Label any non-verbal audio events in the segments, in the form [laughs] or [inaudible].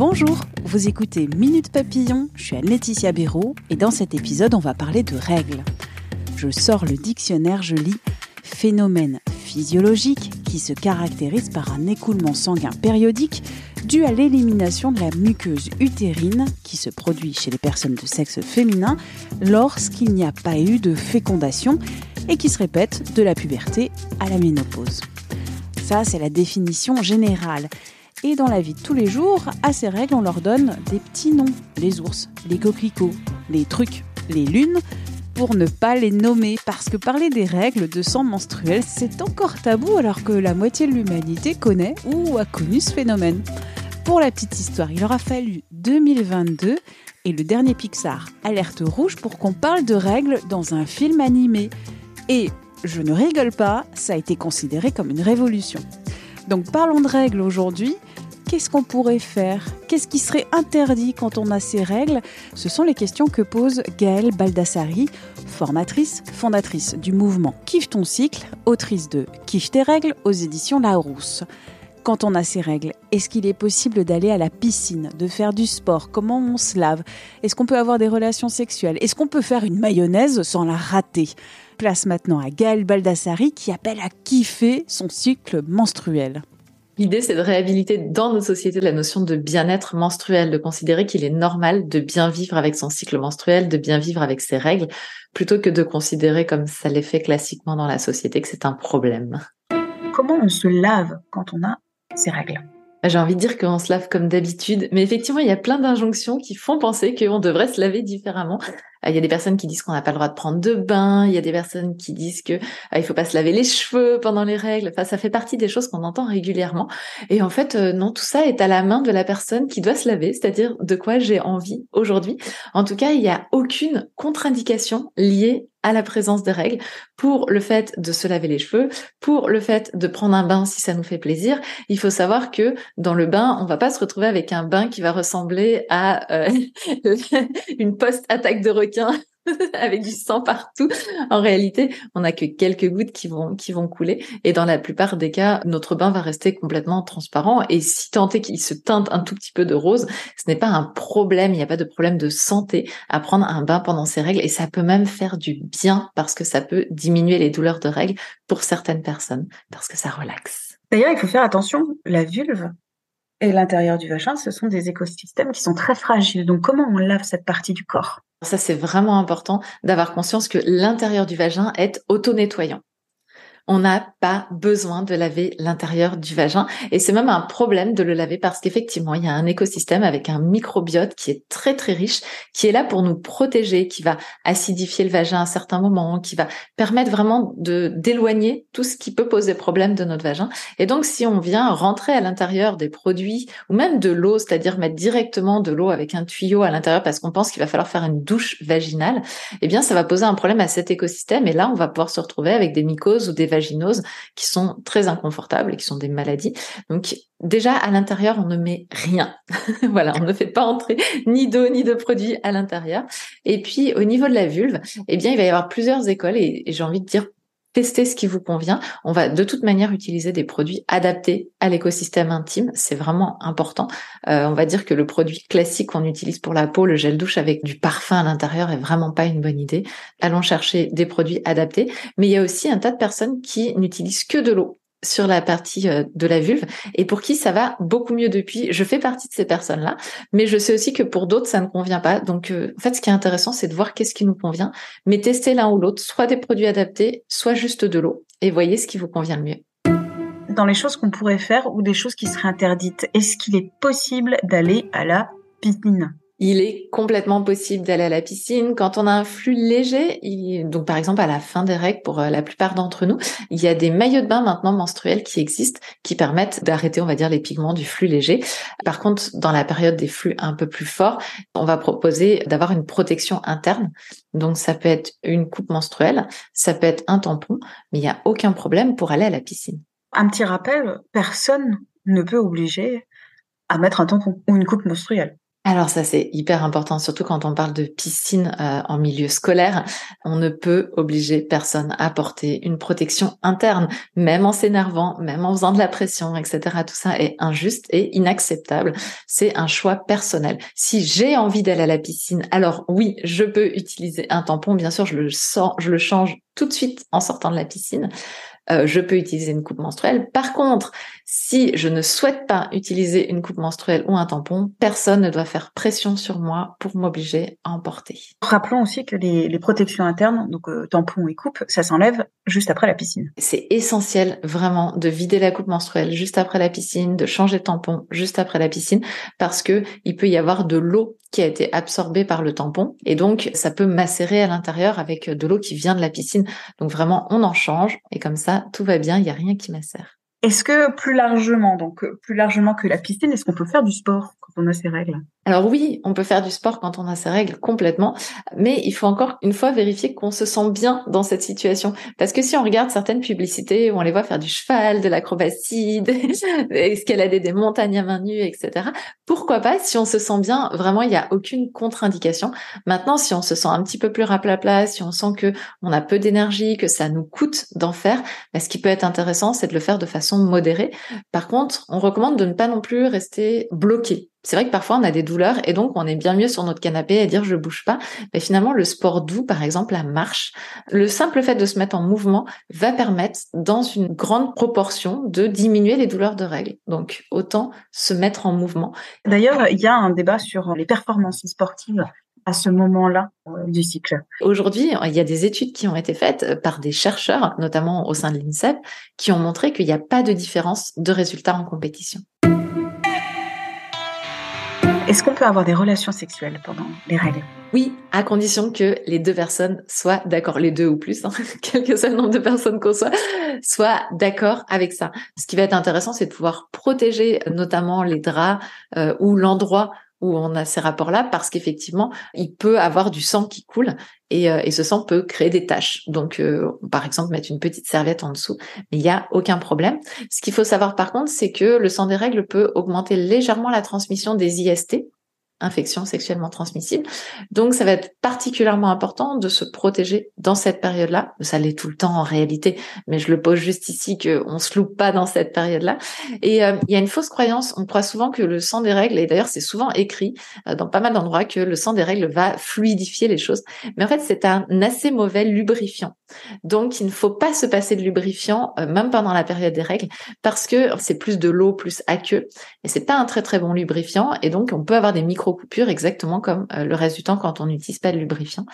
Bonjour, vous écoutez Minute Papillon, je suis Laetitia Béraud et dans cet épisode on va parler de règles. Je sors le dictionnaire, je lis phénomène physiologique qui se caractérise par un écoulement sanguin périodique dû à l'élimination de la muqueuse utérine qui se produit chez les personnes de sexe féminin lorsqu'il n'y a pas eu de fécondation et qui se répète de la puberté à la ménopause. Ça, c'est la définition générale. Et dans la vie de tous les jours, à ces règles, on leur donne des petits noms. Les ours, les coquelicots, les trucs, les lunes, pour ne pas les nommer. Parce que parler des règles de sang menstruel, c'est encore tabou alors que la moitié de l'humanité connaît ou a connu ce phénomène. Pour la petite histoire, il aura fallu 2022 et le dernier Pixar, Alerte Rouge, pour qu'on parle de règles dans un film animé. Et je ne rigole pas, ça a été considéré comme une révolution. Donc parlons de règles aujourd'hui. Qu'est-ce qu'on pourrait faire? Qu'est-ce qui serait interdit quand on a ces règles? Ce sont les questions que pose Gaëlle Baldassari, formatrice, fondatrice du mouvement Kiffe ton cycle, autrice de Kiffe tes règles aux éditions Larousse. Quand on a ces règles, est-ce qu'il est possible d'aller à la piscine, de faire du sport? Comment on se lave? Est-ce qu'on peut avoir des relations sexuelles? Est-ce qu'on peut faire une mayonnaise sans la rater? Place maintenant à Gaëlle Baldassari qui appelle à kiffer son cycle menstruel. L'idée, c'est de réhabiliter dans nos sociétés la notion de bien-être menstruel, de considérer qu'il est normal de bien vivre avec son cycle menstruel, de bien vivre avec ses règles, plutôt que de considérer, comme ça l'est fait classiquement dans la société, que c'est un problème. Comment on se lave quand on a ses règles? J'ai envie de dire qu'on se lave comme d'habitude, mais effectivement, il y a plein d'injonctions qui font penser qu'on devrait se laver différemment. Il y a des personnes qui disent qu'on n'a pas le droit de prendre de bain. Il y a des personnes qui disent que ah, il faut pas se laver les cheveux pendant les règles. Enfin, ça fait partie des choses qu'on entend régulièrement. Et en fait, euh, non, tout ça est à la main de la personne qui doit se laver, c'est-à-dire de quoi j'ai envie aujourd'hui. En tout cas, il n'y a aucune contre-indication liée à la présence des règles pour le fait de se laver les cheveux, pour le fait de prendre un bain si ça nous fait plaisir. Il faut savoir que dans le bain, on va pas se retrouver avec un bain qui va ressembler à euh, [laughs] une post-attaque de requin [laughs] avec du sang partout. En réalité, on n'a que quelques gouttes qui vont qui vont couler et dans la plupart des cas, notre bain va rester complètement transparent et si tant est qu'il se teinte un tout petit peu de rose, ce n'est pas un problème, il n'y a pas de problème de santé à prendre un bain pendant ces règles et ça peut même faire du bien parce que ça peut diminuer les douleurs de règles pour certaines personnes parce que ça relaxe. D'ailleurs, il faut faire attention, la vulve et l'intérieur du vagin, ce sont des écosystèmes qui sont très fragiles. Donc comment on lave cette partie du corps? Ça, c'est vraiment important d'avoir conscience que l'intérieur du vagin est auto-nettoyant on n'a pas besoin de laver l'intérieur du vagin. Et c'est même un problème de le laver parce qu'effectivement, il y a un écosystème avec un microbiote qui est très très riche, qui est là pour nous protéger, qui va acidifier le vagin à certains moments, qui va permettre vraiment de d'éloigner tout ce qui peut poser problème de notre vagin. Et donc, si on vient rentrer à l'intérieur des produits ou même de l'eau, c'est-à-dire mettre directement de l'eau avec un tuyau à l'intérieur parce qu'on pense qu'il va falloir faire une douche vaginale, eh bien, ça va poser un problème à cet écosystème. Et là, on va pouvoir se retrouver avec des mycoses ou des qui sont très inconfortables et qui sont des maladies. Donc déjà à l'intérieur, on ne met rien. [laughs] voilà, on ne fait pas entrer ni d'eau ni de produits à l'intérieur. Et puis au niveau de la vulve, eh bien il va y avoir plusieurs écoles et, j'ai envie de dire testez ce qui vous convient. On va de toute manière utiliser des produits adaptés à l'écosystème intime. C'est vraiment important. Euh, on va dire que le produit classique qu'on utilise pour la peau, le gel douche avec du parfum à l'intérieur, est vraiment pas une bonne idée. Allons chercher des produits adaptés. Mais il y a aussi un tas de personnes qui n'utilisent que de l'eau sur la partie euh, de la vulve et pour qui ça va beaucoup mieux depuis. Je fais partie de ces personnes-là, mais je sais aussi que pour d'autres ça ne convient pas. Donc euh, en fait, ce qui est intéressant, c'est de voir qu'est-ce qui nous convient, mais tester l'un ou l'autre, soit des produits adaptés, soit juste de l'eau, et voyez ce qui vous convient le mieux. Dans les choses qu'on pourrait faire ou des choses qui seraient interdites, est-ce qu'il est possible d'aller à la piscine? Il est complètement possible d'aller à la piscine quand on a un flux léger. donc par exemple à la fin des règles, pour euh, la plupart d'entre nous, il y a des maillots de bain maintenant menstruels qui existent, qui permettent d'arrêter, on va dire, les pigments du flux léger. Par contre, dans la période des flux un peu plus forts, on va proposer d'avoir une protection interne. Donc ça peut être une coupe menstruelle, ça peut être un tampon, mais il n'y a aucun problème pour aller à la piscine. Un petit rappel, personne ne peut obliger à mettre un tampon ou une coupe menstruelle. Alors ça c'est hyper important, surtout quand on parle de piscine euh, en milieu scolaire. On ne peut obliger personne à porter une protection interne, même en s'énervant, même en faisant de la pression, etc. Tout ça est injuste et inacceptable. C'est un choix personnel. Si j'ai envie d'aller à la piscine, alors oui, je peux utiliser un tampon. Bien sûr, je le sors, je le change tout de suite en sortant de la piscine. Euh, je peux utiliser une coupe menstruelle. Par contre, si je ne souhaite pas utiliser une coupe menstruelle ou un tampon, personne ne doit faire pression sur moi pour m'obliger à en porter. Rappelons aussi que les, protections internes, donc euh, tampons et coupes, ça s'enlève juste après la piscine. C'est essentiel vraiment de vider la coupe menstruelle juste après la piscine, de changer de tampon juste après la piscine, parce que il peut y avoir de l'eau qui a été absorbée par le tampon et donc ça peut macérer à l'intérieur avec de l'eau qui vient de la piscine. Donc vraiment, on en change et comme ça, tout va bien, il n'y a rien qui macère. Est-ce que plus largement, donc plus largement que la piscine, est-ce qu'on peut faire du sport? On a ces règles alors oui, on peut faire du sport quand on a ses règles complètement, mais il faut encore une fois vérifier qu'on se sent bien dans cette situation. Parce que si on regarde certaines publicités où on les voit faire du cheval, de l'acrobatie, [laughs] escalader des montagnes à main nue, etc. Pourquoi pas si on se sent bien Vraiment, il n'y a aucune contre-indication. Maintenant, si on se sent un petit peu plus raplapla, si on sent que on a peu d'énergie, que ça nous coûte d'en faire, bah, ce qui peut être intéressant, c'est de le faire de façon modérée. Par contre, on recommande de ne pas non plus rester bloqué c'est vrai que parfois on a des douleurs et donc on est bien mieux sur notre canapé à dire je bouge pas. Mais finalement, le sport doux, par exemple, la marche, le simple fait de se mettre en mouvement va permettre, dans une grande proportion, de diminuer les douleurs de règles. Donc autant se mettre en mouvement. D'ailleurs, il y a un débat sur les performances sportives à ce moment-là euh, du cycle. Aujourd'hui, il y a des études qui ont été faites par des chercheurs, notamment au sein de l'INSEP, qui ont montré qu'il n'y a pas de différence de résultats en compétition. Est-ce qu'on peut avoir des relations sexuelles pendant les règles? Oui, à condition que les deux personnes soient d'accord, les deux ou plus, hein, [laughs] quel que soit le nombre de personnes qu'on soit, soient d'accord avec ça. Ce qui va être intéressant, c'est de pouvoir protéger notamment les draps euh, ou l'endroit où on a ces rapports-là, parce qu'effectivement, il peut avoir du sang qui coule et, euh, ce sang peut créer des taches. Donc, euh, par exemple, mettre une petite serviette en dessous, mais il n'y a aucun problème. Ce qu'il faut savoir par contre, c'est que le sang des règles peut augmenter légèrement la transmission des IST, infection sexuellement transmissible. Donc, ça va être particulièrement important de se protéger dans cette période-là. Ça l'est tout le temps en réalité, mais je le pose juste ici qu'on se loupe pas dans cette période-là. Et euh, il y a une fausse croyance. On croit souvent que le sang des règles, et d'ailleurs c'est souvent écrit euh, dans pas mal d'endroits que le sang des règles va fluidifier les choses. Mais en fait, c'est un assez mauvais lubrifiant. Donc, il ne faut pas se passer de lubrifiant, euh, même pendant la période des règles, parce que c'est plus de l'eau, plus aqueux, et c'est pas un très très bon lubrifiant. Et donc, on peut avoir des micro coupure exactement comme euh, le reste du temps quand on n'utilise pas de lubrifiant.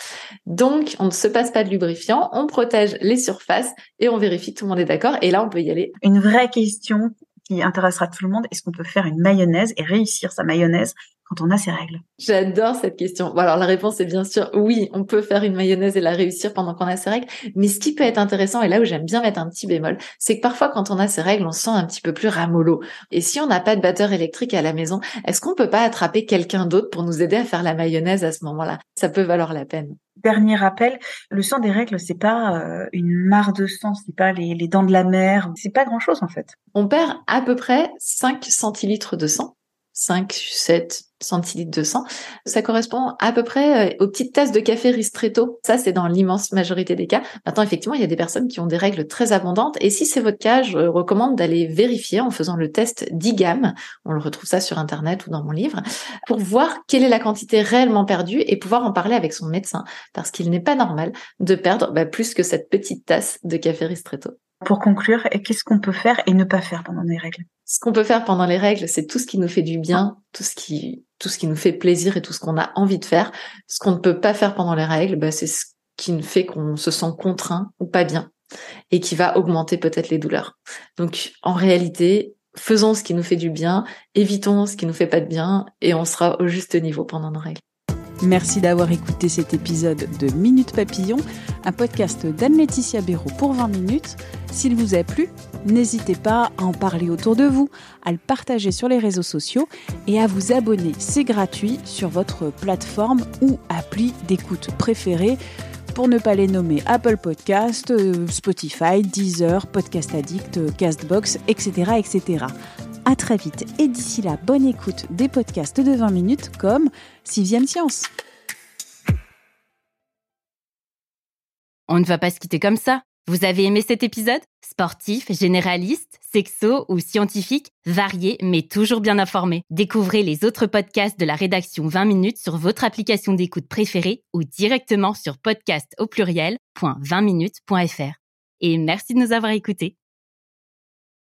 Donc, on ne se passe pas de lubrifiant, on protège les surfaces et on vérifie que tout le monde est d'accord. Et là, on peut y aller. Une vraie question qui intéressera tout le monde, est-ce qu'on peut faire une mayonnaise et réussir sa mayonnaise quand on a ses règles J'adore cette question. Bon, alors la réponse est bien sûr oui, on peut faire une mayonnaise et la réussir pendant qu'on a ses règles. Mais ce qui peut être intéressant, et là où j'aime bien mettre un petit bémol, c'est que parfois quand on a ses règles, on se sent un petit peu plus ramollo. Et si on n'a pas de batteur électrique à la maison, est-ce qu'on peut pas attraper quelqu'un d'autre pour nous aider à faire la mayonnaise à ce moment-là? Ça peut valoir la peine. Dernier rappel, le sang des règles, c'est pas euh, une mare de sang, c'est pas les, les dents de la mer, c'est pas grand chose en fait. On perd à peu près 5 centilitres de sang 5, 7 centilitres de sang. Ça correspond à peu près euh, aux petites tasses de café ristretto. Ça, c'est dans l'immense majorité des cas. Maintenant, effectivement, il y a des personnes qui ont des règles très abondantes. Et si c'est votre cas, je recommande d'aller vérifier en faisant le test d'IGAM. On le retrouve ça sur Internet ou dans mon livre pour voir quelle est la quantité réellement perdue et pouvoir en parler avec son médecin. Parce qu'il n'est pas normal de perdre bah, plus que cette petite tasse de café ristretto. Pour conclure, qu'est-ce qu'on peut faire et ne pas faire pendant les règles? Ce qu'on peut faire pendant les règles, c'est tout ce qui nous fait du bien, tout ce qui, tout ce qui nous fait plaisir et tout ce qu'on a envie de faire. Ce qu'on ne peut pas faire pendant les règles, bah, c'est ce qui fait qu'on se sent contraint ou pas bien et qui va augmenter peut-être les douleurs. Donc, en réalité, faisons ce qui nous fait du bien, évitons ce qui nous fait pas de bien et on sera au juste niveau pendant nos règles. Merci d'avoir écouté cet épisode de Minute Papillon, un podcast d'Anne-Laetitia Béraud pour 20 minutes. S'il vous a plu, n'hésitez pas à en parler autour de vous, à le partager sur les réseaux sociaux et à vous abonner. C'est gratuit sur votre plateforme ou appli d'écoute préférée pour ne pas les nommer Apple Podcast, euh, Spotify, Deezer, Podcast Addict, Castbox, etc. etc. À très vite et d'ici là, bonne écoute des podcasts de 20 minutes comme Sixième Science. On ne va pas se quitter comme ça. Vous avez aimé cet épisode? Sportif, généraliste, sexo ou scientifique, varié mais toujours bien informé. Découvrez les autres podcasts de la rédaction 20 minutes sur votre application d'écoute préférée ou directement sur podcast au pluriel.20minutes.fr. Et merci de nous avoir écoutés.